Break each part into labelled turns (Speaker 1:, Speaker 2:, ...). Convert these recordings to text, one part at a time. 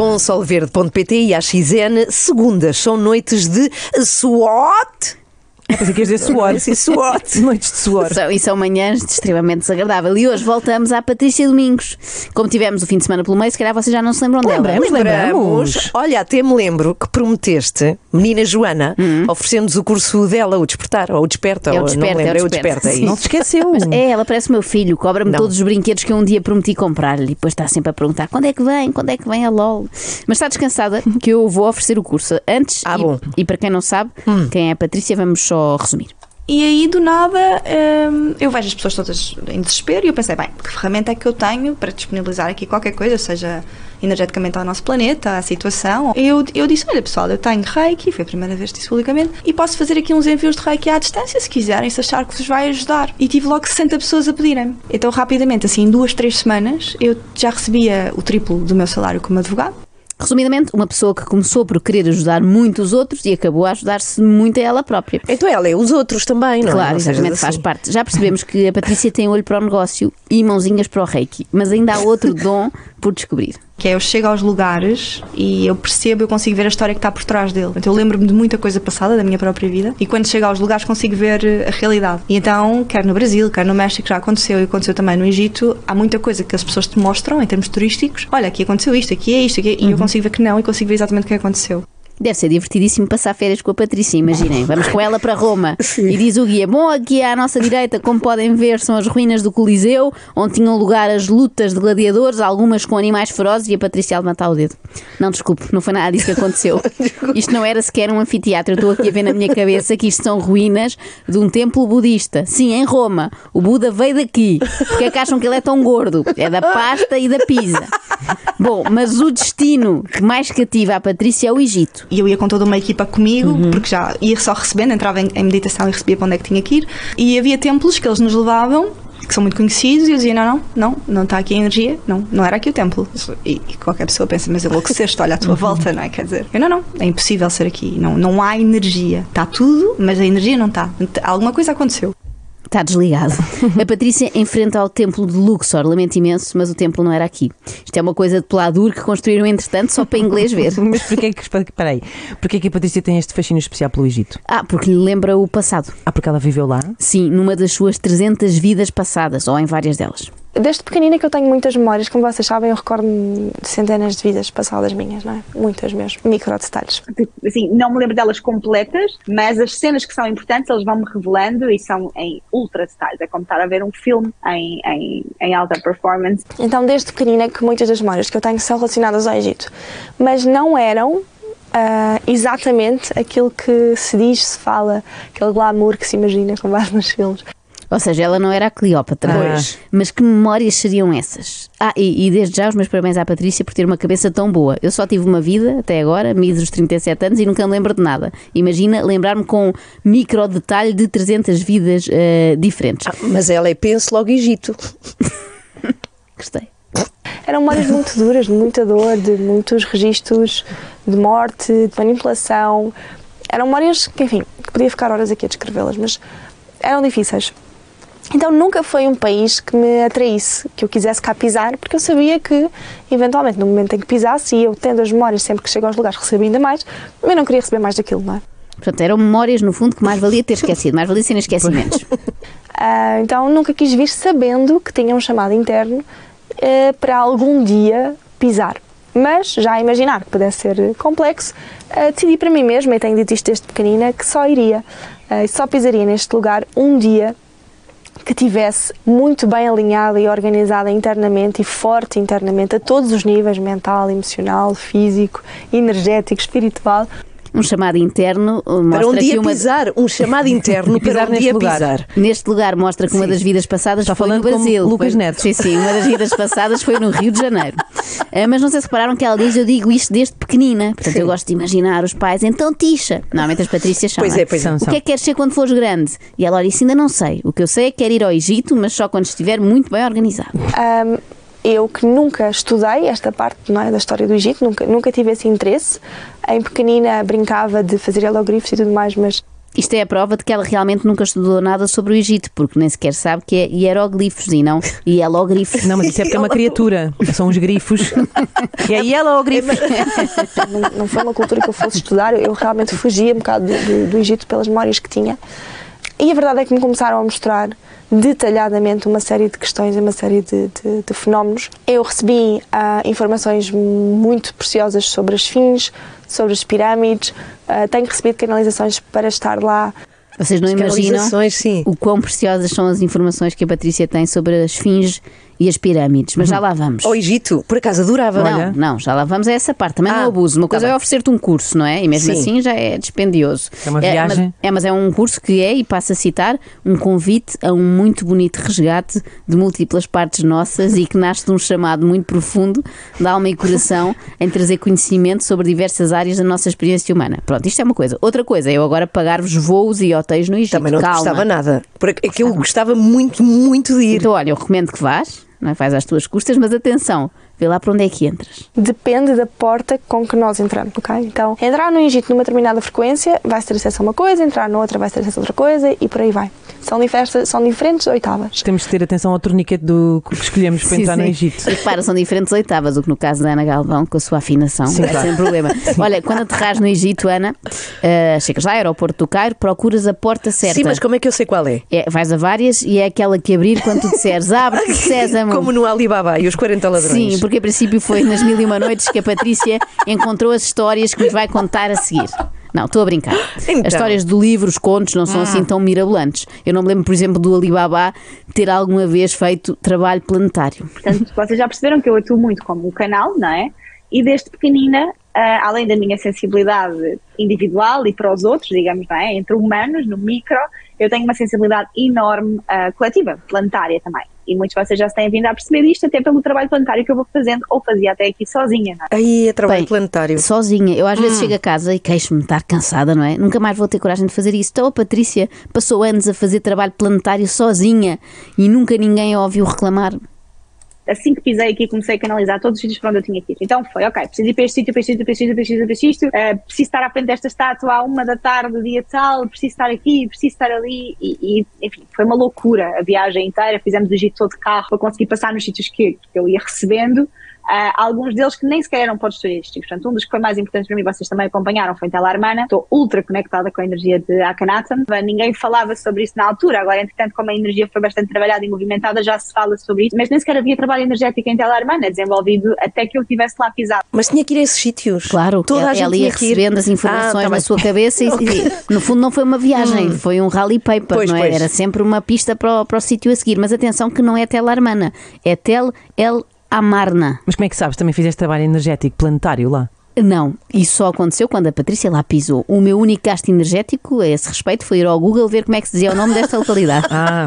Speaker 1: Com solverde.pt e a XN, segundas são noites de SWAT.
Speaker 2: Pensei que ias dizer suor.
Speaker 1: Sim, SWAT.
Speaker 2: Noites de suor.
Speaker 3: São, e são manhãs de extremamente desagradável. E hoje voltamos à Patrícia Domingos. Como tivemos o fim de semana pelo meio, se calhar vocês já não se lembram dela.
Speaker 2: Lembramos, lembramos.
Speaker 1: Olha, até me lembro que prometeste, menina Joana, oferecendo-nos o curso dela, o Despertar, ou o Desperta,
Speaker 3: Hum. É o
Speaker 1: ou
Speaker 3: Desperta,
Speaker 1: não
Speaker 3: é o
Speaker 1: lembro, é o
Speaker 3: Desperta,
Speaker 1: Desperta. é
Speaker 3: sim.
Speaker 2: Não
Speaker 1: isso.
Speaker 2: se esqueceu.
Speaker 3: Mas é, ela parece o meu filho, cobra-me
Speaker 1: Não.
Speaker 3: todos os brinquedos que eu um dia prometi comprar-lhe. E depois está sempre a perguntar quando é que vem, quando é que vem a LOL. Mas está descansada que eu vou oferecer o curso. Antes,
Speaker 1: Ah,
Speaker 3: e,
Speaker 1: bom.
Speaker 3: e para quem não sabe, quem é a Patrícia, vamos só resumir.
Speaker 4: E aí, do nada, hum, eu vejo as pessoas todas em desespero e eu pensei, bem, que ferramenta é que eu tenho para disponibilizar aqui qualquer coisa, seja energeticamente ao nosso planeta, à situação. Eu, eu disse, olha pessoal, eu tenho reiki, foi a primeira vez que disse publicamente, e posso fazer aqui uns envios de reiki à distância, se quiserem, se achar que vos vai ajudar. E tive logo 60 pessoas a pedirem. Então, rapidamente, assim, em duas, três semanas, eu já recebia o triplo do meu salário como advogado.
Speaker 3: Resumidamente, uma pessoa que começou por querer ajudar muito os outros e acabou a ajudar-se muito a ela própria.
Speaker 1: Então ela é os outros também, não é?
Speaker 3: Claro,
Speaker 1: Não
Speaker 3: exatamente, faz
Speaker 1: assim.
Speaker 3: parte. Já percebemos que a Patrícia tem olho para o negócio e mãozinhas para o reiki, mas ainda há outro dom por descobrir.
Speaker 4: Que é eu chego aos lugares e eu percebo, eu consigo ver a história que está por trás dele. Então eu lembro-me de muita coisa passada da minha própria vida e quando chego aos lugares consigo ver eh, a realidade. E então, quer no Brasil, quer no México, já aconteceu e aconteceu também no Egito, há muita coisa que as pessoas te mostram em termos turísticos. Olha, aqui aconteceu isto, aqui é isto, aqui é... e eu consigo ver que não e consigo ver exatamente o que aconteceu.
Speaker 3: Deve ser divertidíssimo passar férias com a Patrícia, imaginem. Vamos com ela para Roma. E diz o guia: Bom, aqui à nossa direita, como podem ver, são as ruínas do Coliseu, onde tinham lugar as lutas de gladiadores, algumas com animais ferozes, e a Patrícia a levantar o dedo. Não, desculpe, não foi nada disso que aconteceu. Isto não era sequer um anfiteatro. Eu estou aqui a ver na minha cabeça que isto são ruínas de um templo budista. Sim, em Roma. O Buda veio daqui. Porque é que acham que ele é tão gordo? É da pasta e da pizza. Bom, mas o destino que mais cativa a Patrícia é o Egito.
Speaker 4: E eu ia com toda uma equipa comigo, porque já ia só recebendo, entrava em, em meditação e recebia para onde é que tinha que ir. E havia templos que eles nos levavam, que são muito conhecidos, e eu dizia: não, não, não, não está aqui a energia, não, não era aqui o templo. E, e qualquer pessoa pensa: mas enlouqueceste, olha à tua volta, não é? Quer dizer, eu não, não, é impossível ser aqui, não, não há energia. Está tudo, mas a energia não está. Alguma coisa aconteceu.
Speaker 3: Está desligado. A Patrícia enfrenta ao templo de Luxor, lamento imenso, mas o templo não era aqui. Isto é uma coisa de Pladur que construíram entretanto só para inglês ver.
Speaker 2: Mas porquê que, peraí, porquê que a Patrícia tem este fascínio especial pelo Egito?
Speaker 3: Ah, porque lhe lembra o passado.
Speaker 2: Ah, porque ela viveu lá?
Speaker 3: Sim, numa das suas 300 vidas passadas, ou em várias delas.
Speaker 5: Desde pequenina que eu tenho muitas memórias, como vocês sabem, eu recordo-me centenas de vidas passadas minhas, não é? Muitas mesmo, micro detalhes.
Speaker 6: assim, não me lembro delas completas, mas as cenas que são importantes eles vão-me revelando e são em ultra detalhes. É como estar a ver um filme em, em, em alta performance.
Speaker 5: Então, desde pequenina que muitas das memórias que eu tenho são relacionadas ao Egito, mas não eram ah, exatamente aquilo que se diz, se fala, aquele glamour que se imagina com base nos filmes.
Speaker 3: Ou seja, ela não era a Cleópatra.
Speaker 2: Pois.
Speaker 3: Mas que memórias seriam essas? Ah, e, e desde já os meus parabéns à Patrícia por ter uma cabeça tão boa. Eu só tive uma vida até agora, míseros 37 anos, e nunca me lembro de nada. Imagina lembrar-me com micro detalhe de 300 vidas eh, diferentes.
Speaker 1: Ah, mas ela é penso logo Egito.
Speaker 3: Gostei.
Speaker 5: Eram memórias muito duras, de muita dor, de muitos registros de morte, de manipulação. Eram memórias que, enfim, que podia ficar horas aqui a descrevê-las, mas eram difíceis. Então nunca foi um país que me atraísse, que eu quisesse cá pisar, porque eu sabia que, eventualmente, no momento em que pisasse, e eu tendo as memórias sempre que chego aos lugares recebo ainda mais, eu não queria receber mais daquilo, não é?
Speaker 3: Portanto, eram memórias, no fundo, que mais valia ter esquecido, mais valia serem esquecimentos.
Speaker 5: Ah, então nunca quis vir sabendo que tinha um chamado interno eh, para algum dia pisar. Mas já a imaginar que pudesse ser complexo, eh, decidi para mim mesma, e tenho dito isto desde pequenina, que só iria, eh, só pisaria neste lugar um dia que tivesse muito bem alinhada e organizada internamente e forte internamente a todos os níveis mental, emocional, físico, energético, espiritual.
Speaker 3: Um chamado interno uh,
Speaker 1: Para um dia
Speaker 3: que uma
Speaker 1: pisar, um chamado interno
Speaker 2: pisar
Speaker 1: para um
Speaker 2: neste
Speaker 1: dia
Speaker 2: lugar.
Speaker 1: pisar.
Speaker 3: Neste lugar mostra que uma das vidas passadas
Speaker 2: Está
Speaker 3: foi no
Speaker 2: falando como
Speaker 3: Brasil.
Speaker 2: Lucas
Speaker 3: Foi-
Speaker 2: Neto.
Speaker 3: Sim, sim, uma das vidas passadas foi no Rio de Janeiro. Ah, mas não sei se repararam que ela diz, eu digo isto desde pequenina. Portanto, eu gosto de imaginar os pais, então tixa. Normalmente as Patrícias são.
Speaker 1: Pois é, pois é.
Speaker 2: São,
Speaker 3: O que é que queres ser quando fores grande? E ela disse, ainda não sei. O que eu sei é que quero ir ao Egito, mas só quando estiver muito bem organizado.
Speaker 5: Ahm, eu que nunca estudei esta parte não é, da história do Egito, nunca, nunca tive esse interesse. Em pequenina brincava de fazer hieroglifos e tudo mais, mas
Speaker 3: Isto é a prova de que ela realmente nunca estudou nada sobre o Egito, porque nem sequer sabe que é hieroglifos e não hielogrifos.
Speaker 2: Não, mas isso é porque é uma criatura. São os grifos. E ou o grifo.
Speaker 5: não, não foi uma cultura que eu fosse estudar, eu realmente fugia um bocado do, do- do Egito pelas memórias que tinha. E a verdade é que me começaram a mostrar detalhadamente uma série de questões e uma série de, de- de fenómenos. Eu recebi ah, informações muito preciosas sobre as fins, sobre as pirâmides, ah, tenho recebido canalizações para estar lá.
Speaker 3: Vocês não imaginam
Speaker 1: sim.
Speaker 3: o quão preciosas são as informações que a Patrícia tem sobre as fins e as pirâmides, mas já lá vamos.
Speaker 1: Ao Egito, por acaso adorava.
Speaker 3: Não,
Speaker 2: Olha.
Speaker 3: não, já lá vamos a essa parte. Também não
Speaker 1: Ah,
Speaker 3: abuso. Uma
Speaker 1: tá
Speaker 3: coisa é
Speaker 1: bem.
Speaker 3: oferecer-te um curso, não é? E mesmo
Speaker 1: Sim.
Speaker 3: assim já é dispendioso.
Speaker 2: É uma
Speaker 3: mas-
Speaker 2: viagem.
Speaker 3: É, mas é um curso que é, e passo a citar, um convite a um muito bonito resgate de múltiplas partes nossas e que nasce de um chamado muito profundo de alma e coração em trazer conhecimento sobre diversas áreas da nossa experiência humana. Pronto, isto é uma coisa. Outra coisa é eu agora pagar-vos voos e hotéis no Egito.
Speaker 1: Também não
Speaker 3: Calma.
Speaker 1: gostava nada. Por aqu- Aquilo gostava muito, muito de ir.
Speaker 3: Então, olha, eu recomendo que vás, não é? faz às tuas custas, mas atenção, vê lá para onde é que entras.
Speaker 5: Depende da porta com que nós entramos, ok? Então, entrar no Egito numa determinada frequência vai ter acesso a uma coisa, entrar noutra vai ter acesso a outra coisa e por aí vai. São, diversas, são diferentes oitavas.
Speaker 2: Temos de ter atenção ao torniquete do que escolhemos para
Speaker 3: Sim,
Speaker 2: entrar no
Speaker 3: sim.
Speaker 2: Egito.
Speaker 3: E repara, são diferentes oitavas, o que no caso da Ana Galvão, com a sua afinação,
Speaker 2: Sim,
Speaker 3: é
Speaker 2: claro.
Speaker 3: sem problema. Olha, quando aterrares no Egito, Ana, eh, chegas lá, aeroporto do Cairo, procuras a porta certa.
Speaker 1: Sim, mas como é que eu sei qual é?
Speaker 3: É, vais a várias e é aquela que abrir quando tu disseres abre-te, sésamo.
Speaker 1: Como no Alibaba e os 40 ladrões.
Speaker 3: Sim, porque a princípio foi nas Mil e Uma Noites que a Patrícia encontrou as histórias que nos vai contar a seguir. Não, estou a brincar.
Speaker 1: Então.
Speaker 3: As histórias do livro, os contos, não são assim tão mirabolantes. Eu não me lembro, por exemplo, do Alibaba ter alguma vez feito trabalho planetário.
Speaker 6: Portanto, vocês já perceberam que eu atuo muito como um canal, não é? E desde pequenina, ah, além da minha sensibilidade individual e para os outros, digamos, não é? Entre humanos, no micro, eu tenho uma sensibilidade enorme ah, coletiva, planetária também. E muitos de vocês já se têm vindo a perceber isto até pelo trabalho planetário que eu vou fazendo ou fazia até aqui sozinha, não é?
Speaker 1: Aí é trabalho
Speaker 3: Bem,
Speaker 1: planetário.
Speaker 3: Sozinha. Eu às
Speaker 1: Hum.
Speaker 3: vezes chego a casa e queixo-me de estar cansada, não é? Nunca mais vou ter coragem de fazer isso. Então a Patrícia passou anos a fazer trabalho planetário sozinha e nunca ninguém a ouviu reclamar.
Speaker 6: Assim que pisei aqui, comecei a canalizar todos os sítios para onde eu tinha que ir. Então foi, ok, preciso ir para este sítio, para este sítio, para este sítio, para este sítio, para este sítio, eh, preciso estar à frente desta estátua à uma da tarde, dia tal, preciso estar aqui, preciso estar ali, e, e, enfim, foi uma loucura a viagem inteira, fizemos o Egito todo de carro para conseguir passar nos sítios que, que eu ia recebendo, Ah, alguns deles que nem sequer eram pontos turísticos. Portanto, um dos que foi mais importante para mim, vocês também acompanharam, foi em Tela Armana. Estou ultra conectada com a energia de Akhenaten. Ninguém falava sobre isso na altura. Agora, entretanto, como a energia foi bastante trabalhada e movimentada, já se fala sobre isso. Mas nem sequer havia trabalho energético em Tela Armana desenvolvido até que eu estivesse lá pisado.
Speaker 1: Mas tinha que ir a esses sítios.
Speaker 3: Claro,
Speaker 1: Toda
Speaker 3: ela,
Speaker 1: a gente
Speaker 3: ela ia
Speaker 1: tinha que ir.
Speaker 3: recebendo as informações
Speaker 1: Ah, tá
Speaker 3: na sua cabeça e, e, no fundo não foi uma viagem, foi um rally paper,
Speaker 1: Pois,
Speaker 3: não é?
Speaker 1: pois.
Speaker 3: Era sempre uma pista para o, para o sítio a seguir. Mas atenção que não é Tel Armana, é Tel El Amarna.
Speaker 2: Mas como é que sabes? Também fizeste trabalho energético planetário lá?
Speaker 3: Não, isso só aconteceu quando a Patrícia lá pisou. O meu único gasto energético a esse respeito foi ir ao Google ver como é que se dizia o nome desta localidade.
Speaker 2: Ah,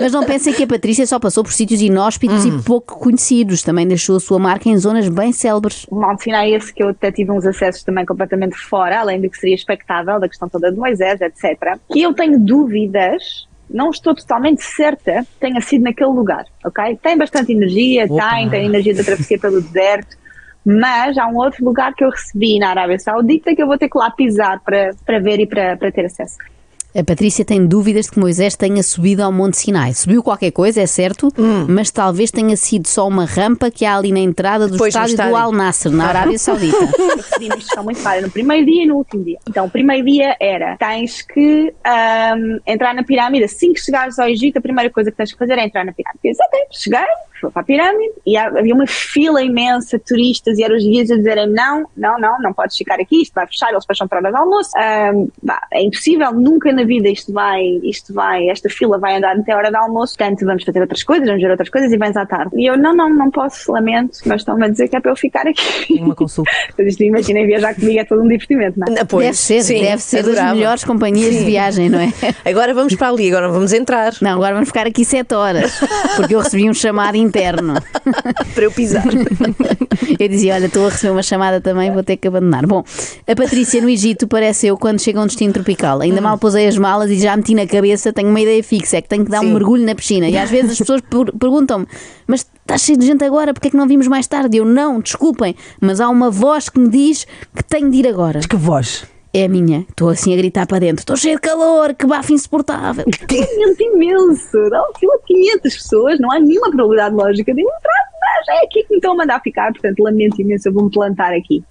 Speaker 3: Mas não pensem que a Patrícia só passou por sítios inóspitos
Speaker 1: Hum.
Speaker 3: e pouco conhecidos. Também deixou a sua marca em zonas bem célebres.
Speaker 6: O mal de Sinai é esse que eu até tive uns acessos também completamente fora, além do que seria expectável, da questão toda de Moisés, etc. E eu tenho dúvidas, não estou totalmente certa que tenha sido naquele lugar, ok? Tem bastante energia,
Speaker 2: Opa.
Speaker 6: tem, tem energia da travessia pelo deserto, mas há um outro lugar que eu recebi na Arábia Saudita que eu vou ter que lá pisar para, para ver e para, para ter acesso.
Speaker 3: A Patrícia tem dúvidas de que Moisés tenha subido ao Monte Sinai. Subiu qualquer coisa, é certo, mas talvez tenha sido só uma rampa que há ali na entrada do
Speaker 1: Depois
Speaker 3: estádio do. Al Nasser, na Arábia Saudita.
Speaker 6: eu recebi uma instrução muito clara no primeiro dia e no último dia. Então, o primeiro dia era: tens que ahm, entrar na pirâmide. Assim que chegares ao Egito, a primeira coisa que tens que fazer é entrar na pirâmide. Eu disse, ok, cheguei, fui para a pirâmide e havia uma fila imensa de turistas e eram os guias a dizerem: não, não, não, não podes ficar aqui, isto vai fechar, eles fecham para de almoço. Ahm, vá, é impossível, nunca na na vida isto vai, isto vai, esta fila vai andar até a hora do almoço, portanto vamos fazer outras coisas, vamos ver outras coisas e vens à tarde. E eu, não, não, não posso, lamento, mas estão-me a dizer que é para eu ficar aqui.
Speaker 2: Uma consulta.
Speaker 6: Isto, imaginem, viajar comigo é todo um divertimento, não é?
Speaker 1: Ah, pois,
Speaker 3: deve ser,
Speaker 1: sim,
Speaker 3: deve ser das
Speaker 1: adorava.
Speaker 3: melhores companhias de viagem, não é?
Speaker 1: Agora vamos para ali, agora vamos entrar
Speaker 3: Não, agora vamos ficar aqui sete horas, porque eu recebi um chamado interno.
Speaker 1: para eu pisar.
Speaker 3: Eu dizia: Olha, estou a receber uma chamada também, vou ter que abandonar. Bom, a Patrícia no Egito parece eu quando chega a um destino tropical. Ainda mal pousei as malas e já meti na cabeça, tenho uma ideia fixa, é que tenho que dar um
Speaker 1: Sim.
Speaker 3: mergulho na piscina. E às vezes as pessoas per- perguntam-me: Mas está cheio de gente agora, porque é que não vimos mais tarde? Eu não, desculpem, mas há uma voz que me diz que tenho de ir agora.
Speaker 2: Que voz.
Speaker 3: É a minha. Estou assim a gritar para dentro: Estou cheio de calor, que bafo insuportável.
Speaker 6: Movimento imenso, dá um fila de 500 pessoas, não há nenhuma probabilidade lógica de entrar, mas é aqui que me estão a mandar ficar, portanto lamento imenso, eu vou-me plantar aqui.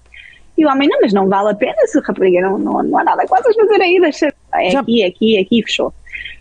Speaker 6: E o homem, não, mas não vale a pena, se rapariga não, não, não há nada que possas fazer aí, deixa, é aqui, é aqui, é aqui, fechou.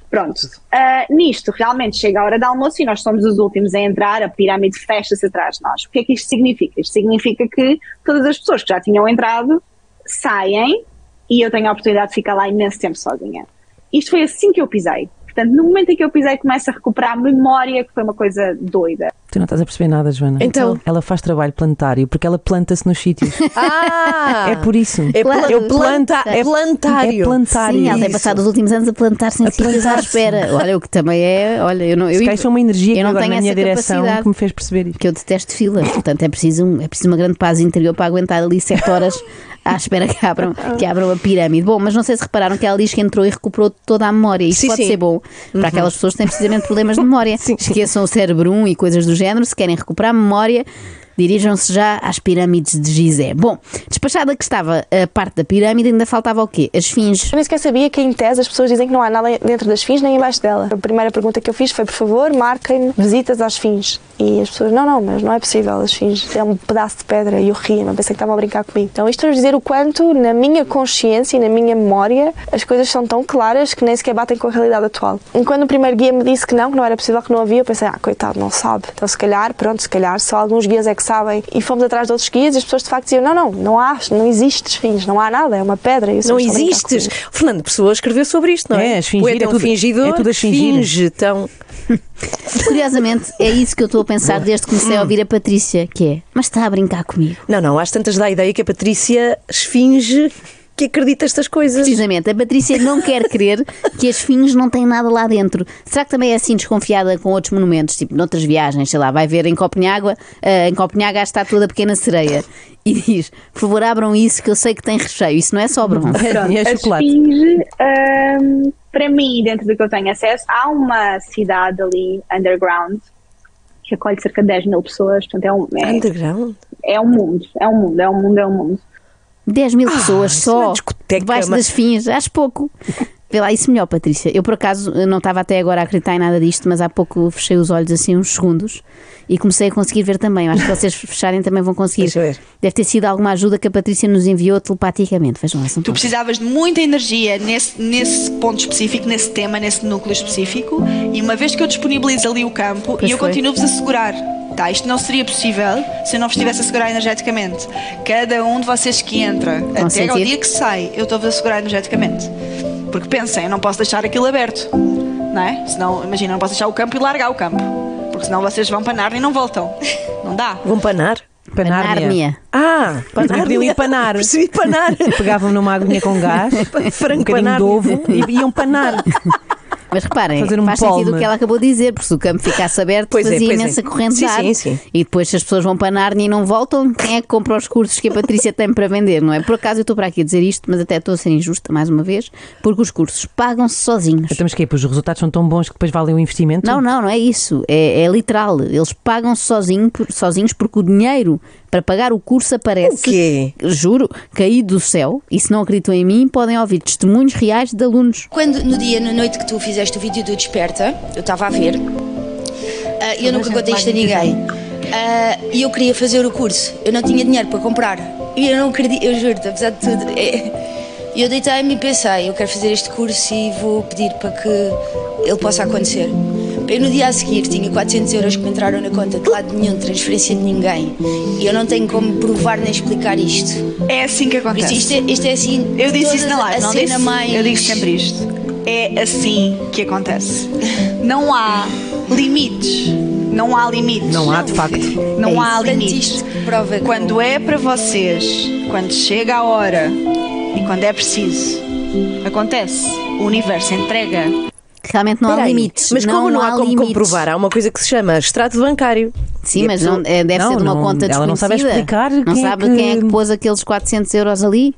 Speaker 6: Pronto, Ah, nisto realmente chega a hora do almoço e nós somos os últimos a entrar, a pirâmide fecha-se atrás de nós. O que é que isto significa? Isto significa que todas as pessoas que já tinham entrado saem e eu tenho a oportunidade de ficar lá imenso tempo sozinha. Isto foi assim que eu pisei. Portanto, no momento em que eu pisei, começo a recuperar a memória, que foi uma coisa doida.
Speaker 2: Tu não estás a perceber nada, Joana.
Speaker 1: Então?
Speaker 2: Ela faz trabalho planetário porque ela planta-se nos sítios.
Speaker 1: Ah!
Speaker 2: É por isso.
Speaker 1: É, pla-
Speaker 3: Claro.
Speaker 1: é planta, é
Speaker 2: É
Speaker 1: plantário.
Speaker 2: plantário.
Speaker 3: Sim, ela tem
Speaker 2: Isso.
Speaker 3: passado os últimos anos a plantar-se em sítios à espera. Olha, o que também é. Olha, eu não. Eu,
Speaker 2: Se isso é uma energia que
Speaker 3: eu não
Speaker 2: agora
Speaker 3: tenho
Speaker 2: na minha
Speaker 3: essa
Speaker 2: direção que me fez perceber isto.
Speaker 3: que eu detesto filas, portanto é preciso, um- é preciso uma grande paz interior para aguentar ali sete horas à espera que abram, que abram a pirâmide. Bom, mas não sei se repararam que ela diz que entrou e recuperou toda a memória. Isto
Speaker 1: Sim,
Speaker 3: pode
Speaker 1: sim.
Speaker 3: ser bom para aquelas pessoas que têm precisamente problemas de memória. Esqueçam o cérebro 1 e coisas do género. Se querem recuperar a memória, dirijam-se já às pirâmides de Gizé. Bom, despachada que estava a parte da pirâmide, ainda faltava o quê? As esfinges.
Speaker 5: Eu nem sequer sabia que em tese as pessoas dizem que não há nada dentro das fins nem embaixo dela. A primeira pergunta que eu fiz foi, por favor, marquem visitas às fins. E as pessoas, não, não, mas não é possível, as fins é um pedaço de pedra. E eu ria, não pensei que estavam a brincar comigo. Então isto para dizer o quanto, na minha consciência e na minha memória, as coisas são tão claras que nem sequer batem com a realidade atual. E quando o primeiro guia me disse que não, que não era possível, que não havia, eu pensei, ah, coitado, não sabe. Então se calhar, pronto, se calhar só alguns guias é que sabem. E fomos atrás de outros guias e as pessoas de facto diziam, não, não, não há, não existe fins, não há nada, é uma pedra. Eu,
Speaker 1: Não
Speaker 5: "Vocês estão a brincar
Speaker 1: existes.
Speaker 5: comigo."
Speaker 1: Fernando Pessoa escreveu sobre isto, não é?
Speaker 2: É, fingir, é
Speaker 1: um
Speaker 2: tudo-
Speaker 1: fingidor,
Speaker 2: é tudo a fingir.
Speaker 1: finge. Então,
Speaker 3: Curiosamente, é isso que eu estou a pensar desde que comecei a ouvir a Patrícia, que é, mas está a brincar comigo.
Speaker 1: não, não, às tantas dá a ideia que a Patrícia esfinge que acredita estas coisas.
Speaker 3: Precisamente, a Patrícia não quer crer que as fins não têm nada lá dentro. Será que também é assim desconfiada com outros monumentos, tipo noutras viagens, sei lá, vai ver em Copenhaga, eh, em Copenhaga a estátua da pequena sereia e diz, por favor abram isso que eu sei que tem recheio, isso não é só bronze.
Speaker 2: É
Speaker 6: a
Speaker 2: chocolate.
Speaker 6: Esfinge, hum, para mim, dentro do que eu tenho acesso, há uma cidade ali, underground, que acolhe cerca de 10 mil pessoas, portanto é um, é,
Speaker 1: Underground?
Speaker 6: é um mundo, é um mundo, é um mundo, é um mundo.
Speaker 3: 10 mil pessoas
Speaker 1: isso é
Speaker 3: só, debaixo
Speaker 1: mas-
Speaker 3: das fins, acho pouco. Vê lá isso melhor, Patrícia. Eu, por acaso, não estava até agora a acreditar em nada disto, mas há pouco fechei os olhos assim uns segundos e comecei a conseguir ver também. Eu acho que vocês fecharem também vão conseguir.
Speaker 1: Deixa eu ver.
Speaker 3: Deve ter sido alguma ajuda que a Patrícia nos enviou telepaticamente. Vejam lá, são
Speaker 4: Tu
Speaker 3: poucos.
Speaker 4: precisavas de muita energia nesse, nesse ponto específico, nesse tema, nesse núcleo específico, e uma vez que eu disponibilizo ali o campo,
Speaker 3: Pois
Speaker 4: e eu continuo-vos a segurar. Tá, isto não seria possível se eu não vos estivesse a segurar energeticamente. Cada um de vocês que entra, até ao dia que sai, eu estou-vos a segurar energeticamente. Porque pensem, eu não posso deixar aquilo aberto. Não é? Senão, imagina, eu não posso deixar o campo e largar o campo. Porque senão vocês vão para Narnia e não voltam. Não dá.
Speaker 1: Vão panar?
Speaker 2: Panárnia.
Speaker 3: Nárnia.
Speaker 1: Ah,
Speaker 2: Também podiam ir panar.
Speaker 1: Percebi panar.
Speaker 2: Pegavam numa aguinha com gás,
Speaker 1: Frango
Speaker 2: um bocadinho
Speaker 1: panar.
Speaker 2: de ovo e iam panar.
Speaker 3: Mas reparem,
Speaker 2: Fazer um
Speaker 3: faz sentido
Speaker 2: palme.
Speaker 3: o que ela acabou de dizer, porque se o campo ficasse aberto,
Speaker 1: Pois é,
Speaker 3: fazia
Speaker 1: é.
Speaker 3: imensa corrente
Speaker 1: Sim,
Speaker 3: de ar.
Speaker 1: sim, sim.
Speaker 3: E depois, se as pessoas vão para Nárnia e não voltam, quem é que compra os cursos que a Patrícia tem para vender, não é? Por acaso eu estou para aqui a dizer isto, mas até estou a ser injusta mais uma vez, porque os cursos pagam-se sozinhos.
Speaker 2: Então, mas que é? Os resultados são tão bons que depois valem o investimento?
Speaker 3: Não, não, não é isso. É, é literal. Eles pagam-se sozinho, sozinhos porque o dinheiro para pagar o curso aparece.
Speaker 1: O quê?
Speaker 3: Juro, caído do céu. E se não acreditam em mim, podem ouvir testemunhos reais de alunos.
Speaker 7: Quando no dia, na noite que tu fizeste o vídeo do Desperta, eu estava a ver, e eu nunca contei isto a ninguém. Ah, E eu queria fazer o curso, eu não tinha dinheiro para comprar. E eu não acredito, eu juro-te, apesar de tudo. é- Eu deitei-me e pensei, eu quero fazer este curso e vou pedir para que ele possa acontecer. Eu no dia a seguir tinha 400 euros que me entraram na conta de lado nenhum, transferência de ninguém. E eu não tenho como provar nem explicar isto.
Speaker 4: É assim que acontece.
Speaker 7: isto, é, isto é assim.
Speaker 4: Eu disse isso na live, não disse?
Speaker 7: mais...
Speaker 4: Eu digo sempre isto. É assim que acontece. Não há limites. Não há limites.
Speaker 2: Não há, de facto.
Speaker 4: Não
Speaker 7: É
Speaker 4: há limites. Quando é para vocês, quando chega a hora e quando é preciso, acontece. O universo entrega.
Speaker 3: Realmente não há
Speaker 1: Espera aí,
Speaker 3: limites.
Speaker 1: Mas como não há, como
Speaker 3: limites.
Speaker 1: comprovar? Há uma coisa que se chama extrato bancário.
Speaker 3: Sim,
Speaker 1: E a
Speaker 3: mas
Speaker 1: pessoa-
Speaker 3: não, é, deve
Speaker 2: Não,
Speaker 3: ser de uma
Speaker 2: não,
Speaker 3: conta
Speaker 2: ela não sabe
Speaker 3: desconhecida.
Speaker 2: explicar
Speaker 3: Não
Speaker 2: quem é
Speaker 3: sabe
Speaker 2: que-
Speaker 3: quem é que pôs aqueles 400 euros ali?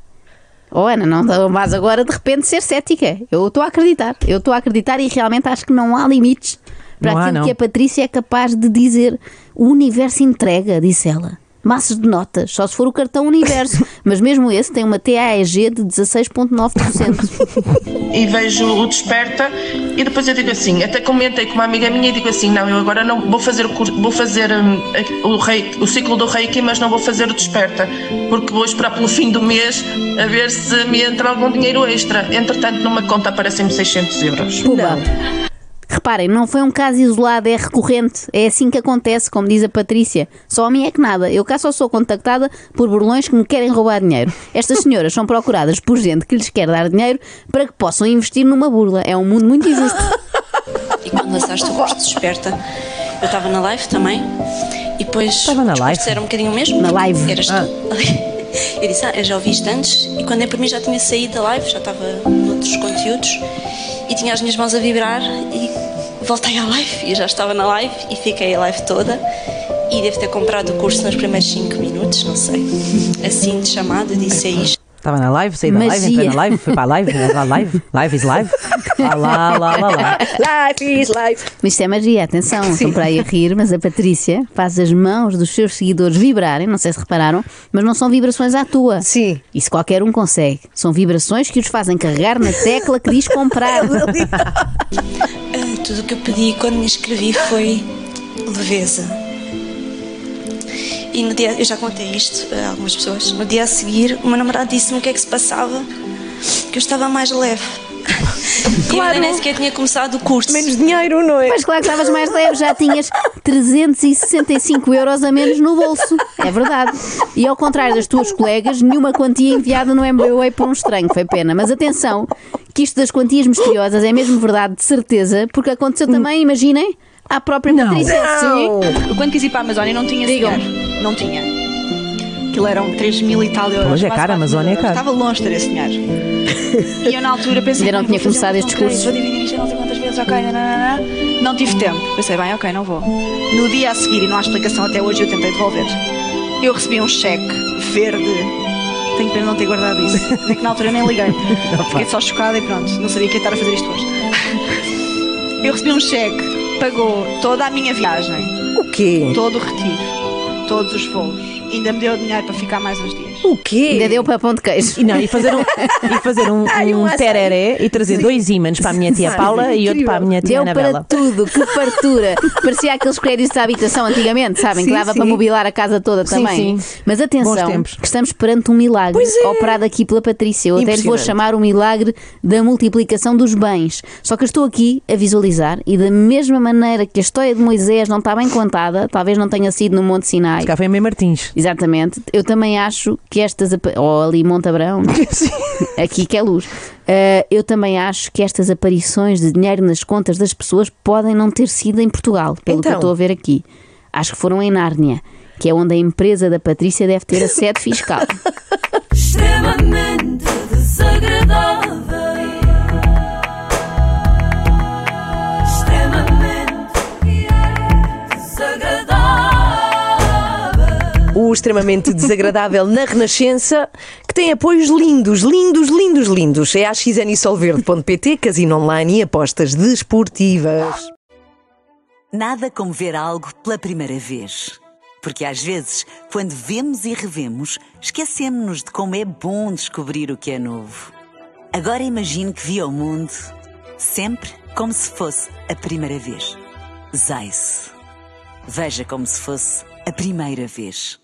Speaker 3: Oh Ana, não não vais agora de repente ser cética. Eu estou a acreditar. Eu estou a acreditar e realmente acho que não há limites para
Speaker 2: Não há,
Speaker 3: aquilo
Speaker 2: não.
Speaker 3: que a Patrícia é capaz de dizer. O universo entrega, disse ela. Massas de notas, só se for o cartão Universo. Mas mesmo esse tem uma TAEG de 16,9%.
Speaker 8: e vejo o desperta e depois eu digo assim, até comentei com uma amiga minha e digo assim, não, eu agora não vou fazer o curso, vou fazer hum, o, reiki, o ciclo do Reiki, mas não vou fazer o desperta, porque vou esperar pelo fim do mês a ver se me entra algum dinheiro extra. Entretanto, numa conta aparecem-me 600 euros.
Speaker 3: Pumba. Reparem, não foi um caso isolado, é recorrente. É assim que acontece, como diz a Patrícia. Só a mim é que nada. Eu cá só sou contactada por burlões que me querem roubar dinheiro. Estas senhoras são procuradas por gente que lhes quer dar dinheiro para que possam investir numa burla. É um mundo muito injusto.
Speaker 9: E quando lançaste o de Desperta, eu estava na live também. E depois.
Speaker 2: Estava na live?
Speaker 9: Era um bocadinho o mesmo.
Speaker 3: Na live.
Speaker 9: Eras tu.
Speaker 2: Ah.
Speaker 9: Eu disse, ah, eu já ouvi isto antes. E quando é para mim já tinha saído da live, já estava noutros conteúdos. E tinha as minhas mãos a vibrar. E voltei à live. E já estava na live. E fiquei a live toda. E devo ter comprado o curso nos primeiros 5 minutos, não sei. Assim de chamado, disse é isto.
Speaker 2: Estava na live, saí da live,
Speaker 3: Magia.
Speaker 2: entrei na live, fui para a live, live, live is live. Lá, lá, lá, lá, lá.
Speaker 1: Life is life.
Speaker 3: Mas isto é magia, atenção, estão para aí a rir, mas a Patrícia faz as mãos dos seus seguidores vibrarem, não sei se repararam, mas não são vibrações à tua.
Speaker 1: Sim.
Speaker 3: Isso qualquer um consegue. São vibrações que os fazem carregar na tecla que diz comprar.
Speaker 9: Tudo o que eu pedi quando me inscrevi foi leveza. E no dia, eu já contei isto a algumas pessoas. No dia a seguir, o meu namorado disse-me o que é que se passava, que eu estava mais leve. E eu nem sequer tinha começado o curso.
Speaker 1: Menos dinheiro, não é?
Speaker 3: Mas claro que estavas mais leve, já tinhas 365 euros a menos no bolso. É verdade. E ao contrário das tuas colegas, nenhuma quantia enviada no MBWay por um estranho. Foi pena. Mas atenção, que isto das quantias misteriosas é mesmo verdade, de certeza, porque aconteceu também, imaginem, à própria Patrícia. Sim.
Speaker 4: Eu quando quis ir para a Amazónia não tinha
Speaker 3: Digam.
Speaker 4: dinheiro. Não tinha. Aquilo eram 3 mil e tal euros.
Speaker 2: Pois é caro, a
Speaker 4: 4 mil
Speaker 2: Amazónia é caro.
Speaker 4: Estava longe de ter esse dinheiro. E eu na altura pensei.
Speaker 3: Ainda não
Speaker 4: "Bem,
Speaker 3: tinha começado cursos.
Speaker 4: crédito, Vou dividir isto não sei quantas vezes, ok, nananana. Não tive tempo. Pensei, bem, ok, não vou. No dia a seguir, e não há explicação até hoje, eu tentei devolver. Eu recebi um cheque verde. Tenho pena não ter guardado isso. É que na altura nem liguei. Fiquei só chocada e pronto. Não sabia que ia estar a fazer isto hoje. Eu recebi um cheque, pagou toda a minha viagem,
Speaker 1: O quê?
Speaker 4: todo o retiro, todos os voos. Ainda me deu dinheiro para ficar mais uns dias.
Speaker 1: O quê?
Speaker 3: Ainda deu para pão de queijo.
Speaker 2: E não, e fazer um, e fazer um,
Speaker 1: Ai, um
Speaker 2: tereré e trazer dois ímãs para a minha tia Paula e outro para a minha tia
Speaker 3: Deu para
Speaker 2: Anabela.
Speaker 3: tudo, que fartura. Parecia aqueles créditos da habitação antigamente, sabem? que
Speaker 1: Sim,
Speaker 3: dava
Speaker 1: sim.
Speaker 3: para mobilar a casa toda
Speaker 2: Sim,
Speaker 3: também.
Speaker 2: sim.
Speaker 3: Mas atenção, que estamos perante um milagre
Speaker 1: Pois é.
Speaker 3: operado aqui pela Patrícia. Eu até lhe vou chamar o milagre da multiplicação dos bens. Só que eu estou aqui a visualizar e da mesma maneira que a história de Moisés não está bem contada, talvez não tenha sido no Monte Sinai.
Speaker 2: Se cá foi a Mãe Martins.
Speaker 3: Exatamente. Eu também acho que estas. Ou ali Monte Abrão, aqui que é luz. Uh, eu também acho que estas aparições de dinheiro nas contas das pessoas podem não ter sido em Portugal, pelo que eu
Speaker 1: Então?
Speaker 3: estou a ver aqui. Acho que foram em Nárnia, que é onde a empresa da Patrícia deve ter a sede fiscal.
Speaker 10: extremamente desagradável.
Speaker 1: O extremamente desagradável na Renascença, que tem apoios lindos, lindos, lindos, lindos. É a xnisolverde.pt, casino online e apostas desportivas.
Speaker 11: Nada como ver algo pela primeira vez. Porque às vezes, quando vemos e revemos, esquecemos-nos de como é bom descobrir o que é novo. Agora imagine que viu o mundo sempre como se fosse a primeira vez. Zais. Veja como se fosse a primeira vez.